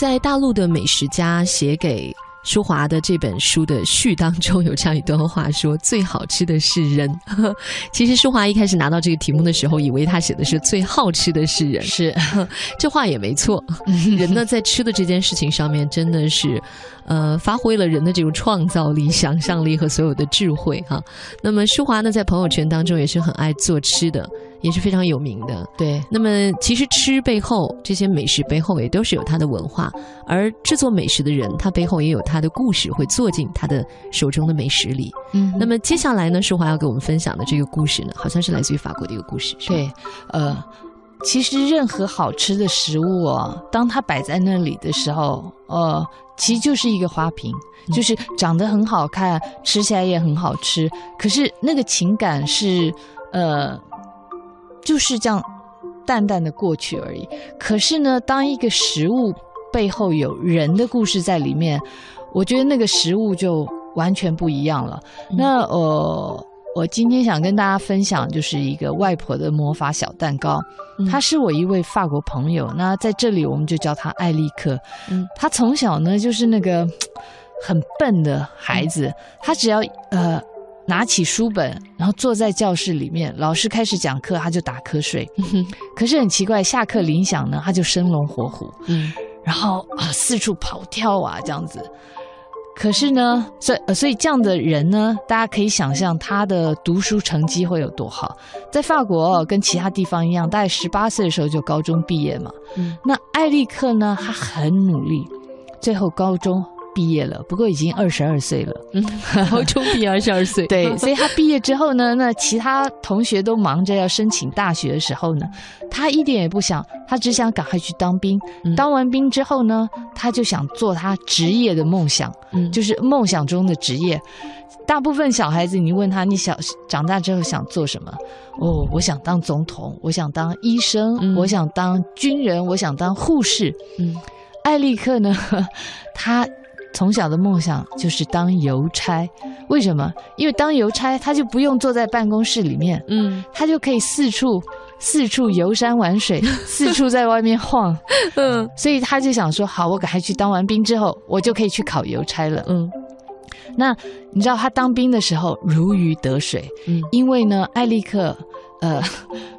在大陆的美食家写给。舒华的这本书的序当中有这样一段话，说最好吃的是人。其实舒华一开始拿到这个题目的时候，以为他写的是最好吃的是人。是，这话也没错。人呢，在吃的这件事情上面，真的是，呃，发挥了人的这种创造力、想象力和所有的智慧哈。那么舒华呢，在朋友圈当中也是很爱做吃的。也是非常有名的，对。那么其实吃背后这些美食背后也都是有它的文化，而制作美食的人他背后也有他的故事，会做进他的手中的美食里。嗯。那么接下来呢，淑华要给我们分享的这个故事呢，好像是来自于法国的一个故事。对，呃，其实任何好吃的食物哦，当它摆在那里的时候，呃，其实就是一个花瓶，就是长得很好看，吃起来也很好吃，可是那个情感是，呃。就是这样淡淡的过去而已。可是呢，当一个食物背后有人的故事在里面，我觉得那个食物就完全不一样了。那呃，我今天想跟大家分享就是一个外婆的魔法小蛋糕。他是我一位法国朋友，那在这里我们就叫她艾利克。嗯，他从小呢就是那个很笨的孩子，他只要呃。拿起书本，然后坐在教室里面，老师开始讲课，他就打瞌睡。可是很奇怪，下课铃响呢，他就生龙活虎，嗯，然后啊四处跑跳啊这样子。可是呢，所以所以这样的人呢，大家可以想象他的读书成绩会有多好。在法国跟其他地方一样，大概十八岁的时候就高中毕业嘛。那艾利克呢，他很努力，最后高中。毕业了，不过已经二十二岁了。嗯，高中毕业二十二岁，对，所以他毕业之后呢，那其他同学都忙着要申请大学的时候呢，他一点也不想，他只想赶快去当兵。当完兵之后呢，他就想做他职业的梦想，嗯，就是梦想中的职业。大部分小孩子，你问他，你小长大之后想做什么？哦，我想当总统，我想当医生，我想当军人，我想当护士。嗯，艾利克呢，他。从小的梦想就是当邮差，为什么？因为当邮差他就不用坐在办公室里面，嗯，他就可以四处四处游山玩水，四处在外面晃，嗯，所以他就想说，好，我赶快去当完兵之后，我就可以去考邮差了，嗯。那你知道他当兵的时候如鱼得水，嗯，因为呢，艾利克。呃，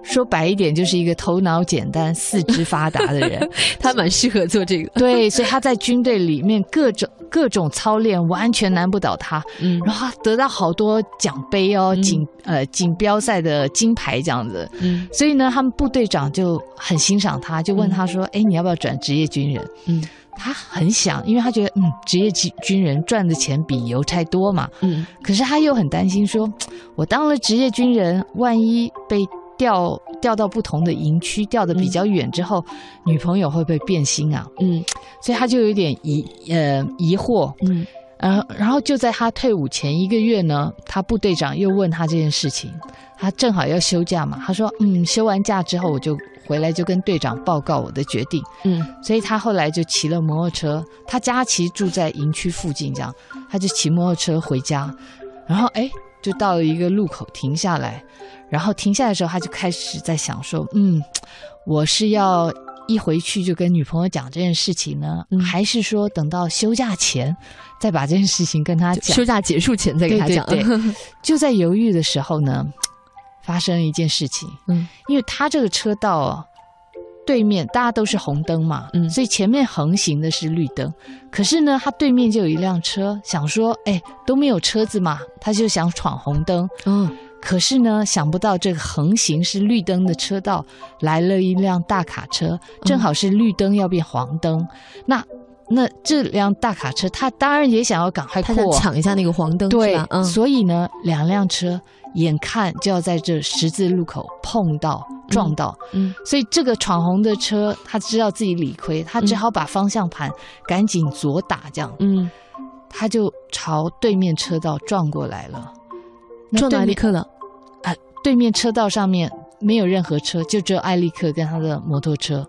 说白一点，就是一个头脑简单、四肢发达的人，他蛮适合做这个。对，所以他在军队里面各种各种操练，完全难不倒他。嗯，然后他得到好多奖杯哦，锦呃锦标赛的金牌这样子。嗯，所以呢，他们部队长就很欣赏他，就问他说：“哎，你要不要转职业军人？”嗯。他很想，因为他觉得，嗯，职业军军人赚的钱比邮差多嘛。嗯。可是他又很担心，说，我当了职业军人，万一被调调到不同的营区，调的比较远之后，女朋友会不会变心啊？嗯。所以他就有点疑呃疑惑。嗯。呃，然后就在他退伍前一个月呢，他部队长又问他这件事情，他正好要休假嘛，他说，嗯，休完假之后我就。回来就跟队长报告我的决定，嗯，所以他后来就骑了摩托车，他家其实住在营区附近，这样他就骑摩托车回家，然后哎，就到了一个路口停下来，然后停下来的时候，他就开始在想说，嗯，我是要一回去就跟女朋友讲这件事情呢，还是说等到休假前再把这件事情跟他讲？休假结束前再跟他讲？对，就在犹豫的时候呢。发生了一件事情，嗯，因为他这个车道对面大家都是红灯嘛，嗯，所以前面横行的是绿灯，可是呢，他对面就有一辆车，想说，哎，都没有车子嘛，他就想闯红灯，嗯，可是呢，想不到这个横行是绿灯的车道来了一辆大卡车，正好是绿灯要变黄灯，那那这辆大卡车他当然也想要赶快过抢一下那个黄灯，对，所以呢，两辆车。眼看就要在这十字路口碰到撞到，嗯，所以这个闯红的车他知道自己理亏，他只好把方向盘赶紧左打，这样，嗯，他就朝对面车道撞过来了，撞哪里去了，啊，对面车道上面没有任何车，就只有艾利克跟他的摩托车，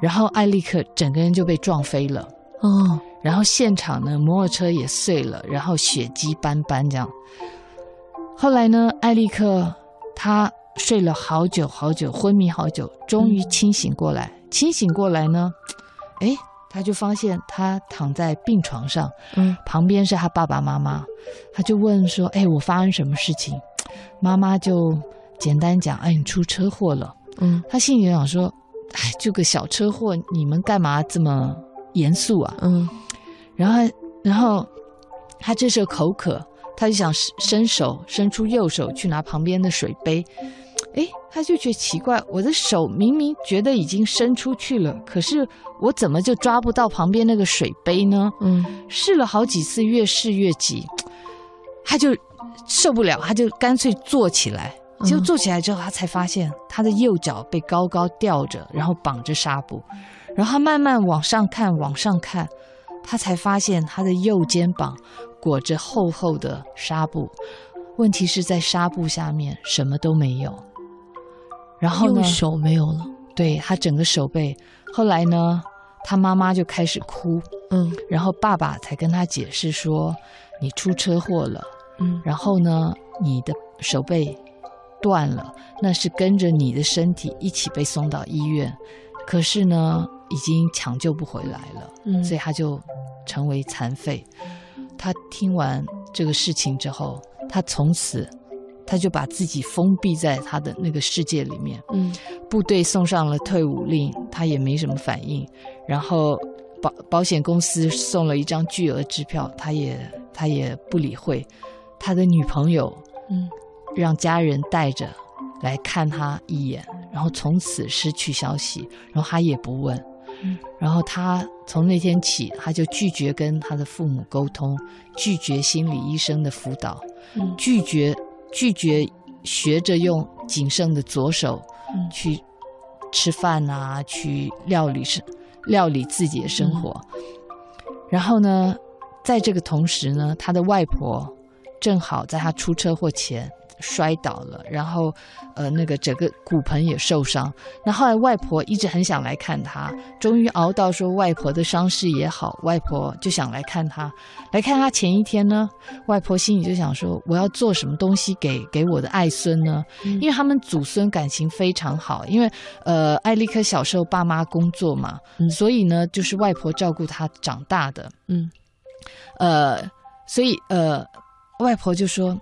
然后艾利克整个人就被撞飞了，哦，然后现场呢摩托车也碎了，然后血迹斑斑这样。后来呢，艾利克他睡了好久好久，昏迷好久，终于清醒过来。清醒过来呢，哎，他就发现他躺在病床上，嗯，旁边是他爸爸妈妈，他就问说：“哎，我发生什么事情？”妈妈就简单讲：“哎，你出车祸了。”嗯，他心里想说：“哎，就个小车祸，你们干嘛这么严肃啊？”嗯，然后，然后他这时候口渴，他就想伸手伸出右手去拿旁边的水杯。哎，他就觉得奇怪，我的手明明觉得已经伸出去了，可是我怎么就抓不到旁边那个水杯呢？嗯，试了好几次，越试越急，他就受不了，他就干脆坐起来。结果坐起来之后，他才发现他的右脚被高高吊着，然后绑着纱布，然后他慢慢往上看，往上看，他才发现他的右肩膀裹着厚厚的纱布。问题是在纱布下面什么都没有。然后呢？手没有了。对他整个手背。后来呢？他妈妈就开始哭。嗯。然后爸爸才跟他解释说：“你出车祸了。嗯。然后呢？你的手被断了，那是跟着你的身体一起被送到医院。可是呢，已经抢救不回来了。嗯。所以他就成为残废。他听完这个事情之后，他从此。他就把自己封闭在他的那个世界里面。嗯，部队送上了退伍令，他也没什么反应。然后保保险公司送了一张巨额支票，他也他也不理会。他的女朋友，嗯，让家人带着来看他一眼，然后从此失去消息，然后他也不问。嗯，然后他从那天起，他就拒绝跟他的父母沟通，拒绝心理医生的辅导，嗯拒绝。拒绝学着用仅剩的左手去吃饭啊，去料理生料理自己的生活。然后呢，在这个同时呢，他的外婆正好在他出车祸前。摔倒了，然后，呃，那个整个骨盆也受伤。那后来外婆一直很想来看他，终于熬到说外婆的伤势也好，外婆就想来看他。来看他前一天呢，外婆心里就想说，我要做什么东西给给我的爱孙呢？因为他们祖孙感情非常好，因为呃，艾利克小时候爸妈工作嘛，所以呢，就是外婆照顾他长大的。嗯，呃，所以呃，外婆就说。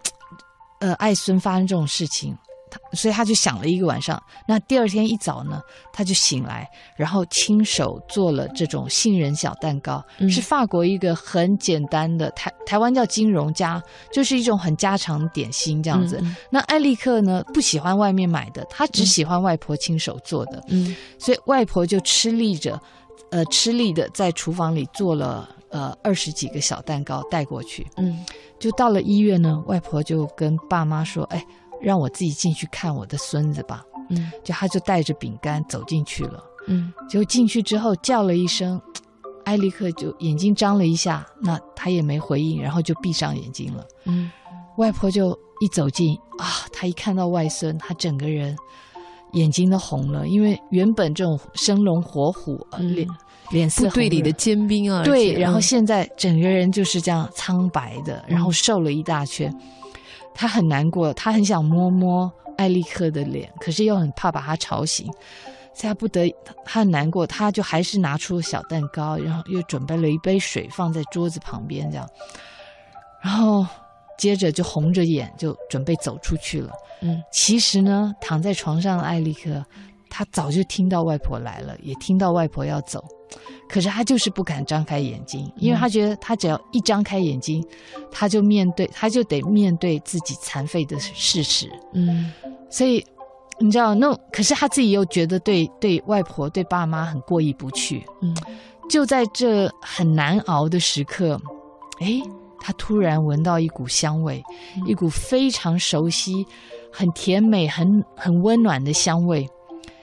呃，爱孙发生这种事情，他所以他就想了一个晚上。那第二天一早呢，他就醒来，然后亲手做了这种杏仁小蛋糕，是法国一个很简单的台台湾叫金融家，就是一种很家常点心这样子。那艾利克呢，不喜欢外面买的，他只喜欢外婆亲手做的。嗯，所以外婆就吃力着，呃，吃力的在厨房里做了。呃，二十几个小蛋糕带过去，嗯，就到了医院呢，外婆就跟爸妈说：“哎，让我自己进去看我的孙子吧。”嗯，就他就带着饼干走进去了，嗯，结果进去之后叫了一声，艾利克就眼睛张了一下，那他也没回应，然后就闭上眼睛了，嗯，外婆就一走近啊，他一看到外孙，他整个人眼睛都红了，因为原本这种生龙活虎脸。脸色队里的尖兵啊，对，然后现在整个人就是这样苍白的，然后瘦了一大圈。他很难过，他很想摸摸艾利克的脸，可是又很怕把他吵醒，所以他不得，他很难过，他就还是拿出小蛋糕，然后又准备了一杯水放在桌子旁边，这样，然后接着就红着眼就准备走出去了。嗯，其实呢，躺在床上的艾利克，他早就听到外婆来了，也听到外婆要走。可是他就是不敢张开眼睛，因为他觉得他只要一张开眼睛，他就面对他就得面对自己残废的事实。嗯，所以你知道，那可是他自己又觉得对对外婆对爸妈很过意不去。嗯，就在这很难熬的时刻，哎，他突然闻到一股香味，一股非常熟悉、很甜美、很很温暖的香味。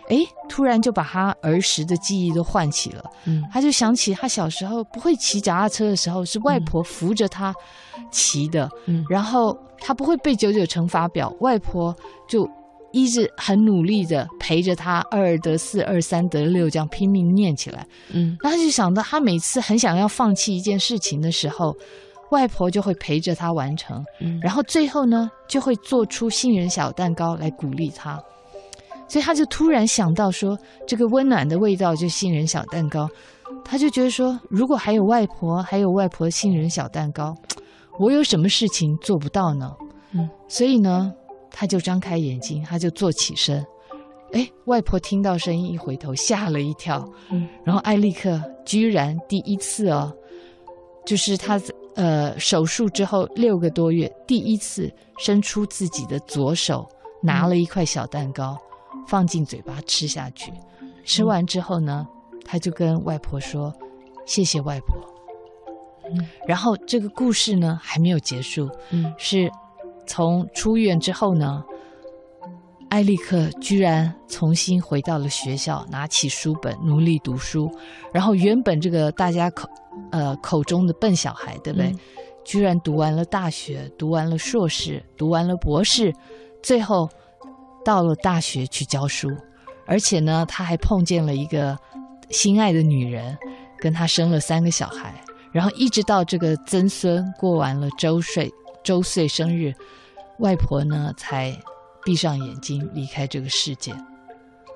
哎，突然就把他儿时的记忆都唤起了。嗯，他就想起他小时候不会骑脚踏车的时候，是外婆扶着他骑的。嗯，然后他不会背九九乘法表，外婆就一直很努力的陪着他，二二得四，二三得六，这样拼命念起来。嗯，那他就想到，他每次很想要放弃一件事情的时候，外婆就会陪着他完成。嗯，然后最后呢，就会做出杏仁小蛋糕来鼓励他。所以他就突然想到说，这个温暖的味道就杏仁小蛋糕，他就觉得说，如果还有外婆，还有外婆杏仁小蛋糕，我有什么事情做不到呢？嗯，所以呢，他就张开眼睛，他就坐起身。哎，外婆听到声音一回头，吓了一跳。嗯，然后艾利克居然第一次哦，就是他呃手术之后六个多月，第一次伸出自己的左手，拿了一块小蛋糕，放进嘴巴吃下去。吃完之后呢，他就跟外婆说：“谢谢外婆。”嗯，然后这个故事呢还没有结束。嗯，是从出院之后呢。艾利克居然重新回到了学校，拿起书本努力读书。然后原本这个大家口，呃口中的笨小孩，对不对？居然读完了大学，读完了硕士，读完了博士，最后到了大学去教书。而且呢，他还碰见了一个心爱的女人，跟他生了三个小孩。然后一直到这个曾孙过完了周岁周岁生日，外婆呢才。闭上眼睛，离开这个世界。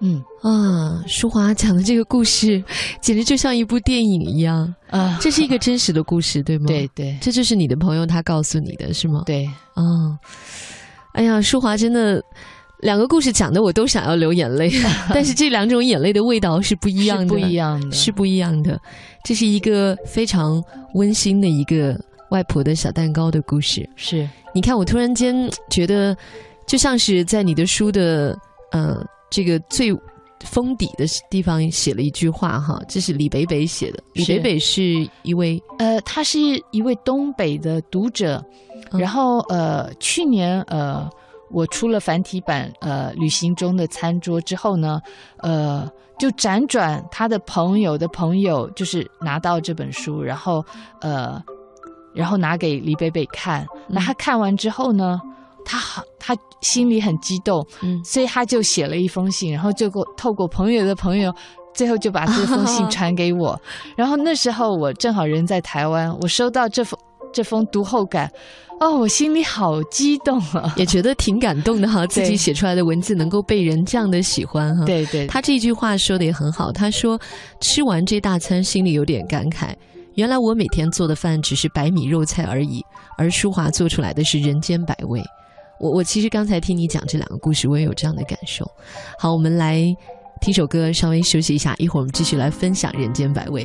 嗯啊，淑华讲的这个故事，简直就像一部电影一样啊！这是一个真实的故事，对吗？对对，这就是你的朋友他告诉你的是吗？对啊。哎呀，淑华真的两个故事讲的我都想要流眼泪，但是这两种眼泪的味道是不一样的，不一样的，是不一样的。这是一个非常温馨的一个外婆的小蛋糕的故事。是，你看，我突然间觉得。就像是在你的书的呃这个最封底的地方写了一句话哈，这是李北北写的。李北北是一位呃，他是一位东北的读者，然后呃，去年呃，我出了繁体版呃《旅行中的餐桌》之后呢，呃，就辗转他的朋友的朋友，就是拿到这本书，然后呃，然后拿给李北北看，那他看完之后呢？他好，他心里很激动，嗯，所以他就写了一封信，然后就过透过朋友的朋友，最后就把这封信传给我。然后那时候我正好人在台湾，我收到这封这封读后感，哦，我心里好激动啊，也觉得挺感动的哈，自己写出来的文字能够被人这样的喜欢哈。对对，他这句话说的也很好，他说吃完这大餐心里有点感慨，原来我每天做的饭只是白米肉菜而已，而淑华做出来的是人间百味。我我其实刚才听你讲这两个故事，我也有这样的感受。好，我们来听首歌，稍微休息一下，一会儿我们继续来分享《人间百味》。